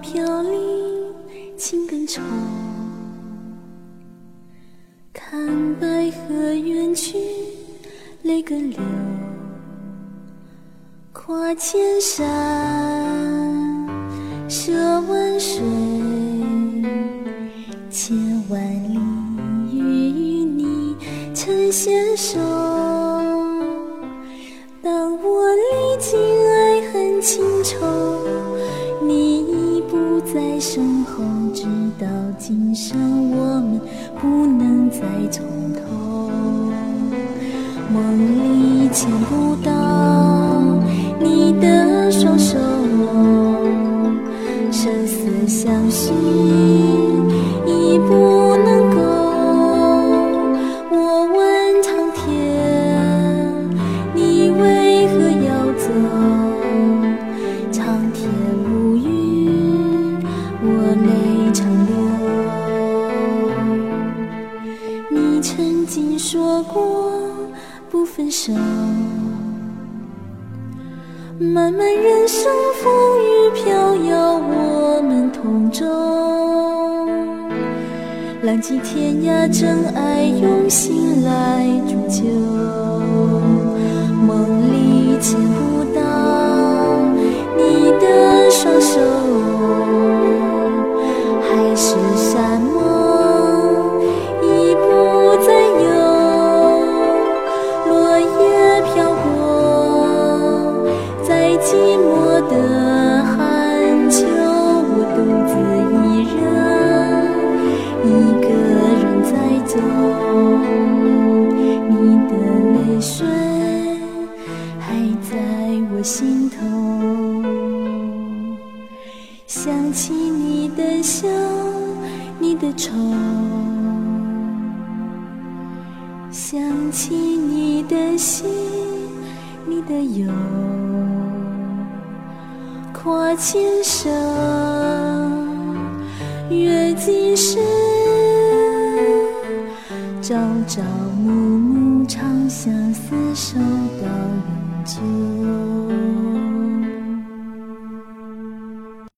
飘零，情更愁。看白鹤远去，泪更流。跨千山，涉万水，千万里与你曾携手。身后，直到今生我们不能再从头。梦里牵不到你的双手，生死相许已不能够。我问苍天，你为何要走？苍天你曾经说过不分手，漫漫人生风雨飘摇，我们同舟。浪迹天涯，真爱用心来铸就。梦里牵不到你的双手，海誓山飘过在寂寞的寒秋我独自一人一个人在走你的泪水还在我心头想起你的笑你的愁。想起你的心，你的忧，跨千山。越几世，朝朝暮暮，长相厮守到永久。